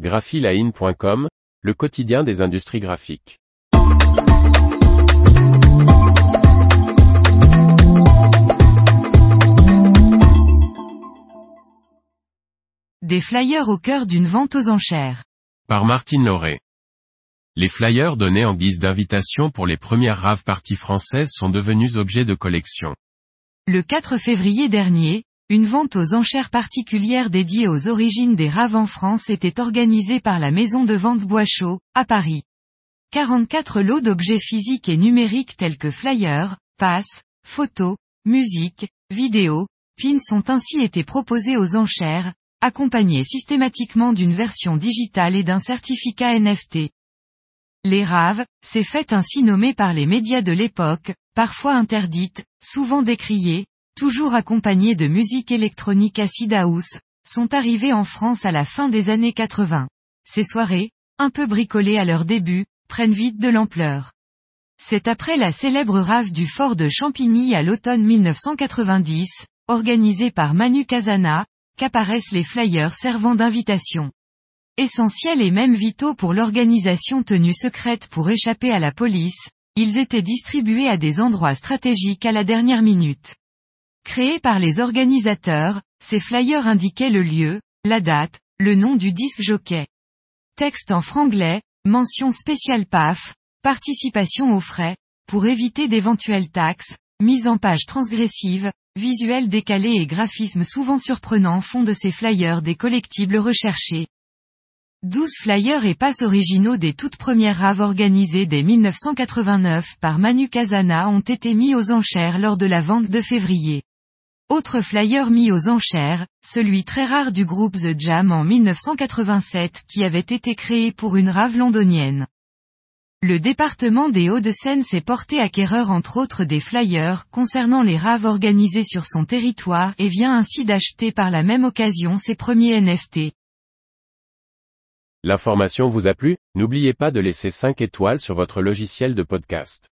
graphiline.com, le quotidien des industries graphiques. Des flyers au cœur d'une vente aux enchères. Par Martine Lauré. Les flyers donnés en guise d'invitation pour les premières raves parties françaises sont devenus objets de collection. Le 4 février dernier, une vente aux enchères particulières dédiée aux origines des raves en France était organisée par la maison de vente Boischaud, à Paris. 44 lots d'objets physiques et numériques tels que flyers, passes, photos, musique, vidéos, pins ont ainsi été proposés aux enchères, accompagnés systématiquement d'une version digitale et d'un certificat NFT. Les raves, ces fêtes ainsi nommées par les médias de l'époque, parfois interdites, souvent décriées, toujours accompagnés de musique électronique acid house, sont arrivés en France à la fin des années 80. Ces soirées, un peu bricolées à leur début, prennent vite de l'ampleur. C'est après la célèbre rave du fort de Champigny à l'automne 1990, organisée par Manu Casana, qu'apparaissent les flyers servant d'invitation. Essentiels et même vitaux pour l'organisation tenue secrète pour échapper à la police, ils étaient distribués à des endroits stratégiques à la dernière minute. Créés par les organisateurs, ces flyers indiquaient le lieu, la date, le nom du disque jockey. Texte en franglais, mention spéciale PAF, participation aux frais, pour éviter d'éventuelles taxes, mise en page transgressive, visuels décalés et graphismes souvent surprenants font de ces flyers des collectibles recherchés. 12 flyers et passes originaux des toutes premières raves organisées dès 1989 par Manu Casana ont été mis aux enchères lors de la vente de février. Autre flyer mis aux enchères, celui très rare du groupe The Jam en 1987 qui avait été créé pour une rave londonienne. Le département des Hauts-de-Seine s'est porté acquéreur entre autres des flyers concernant les raves organisées sur son territoire et vient ainsi d'acheter par la même occasion ses premiers NFT. L'information vous a plu? N'oubliez pas de laisser 5 étoiles sur votre logiciel de podcast.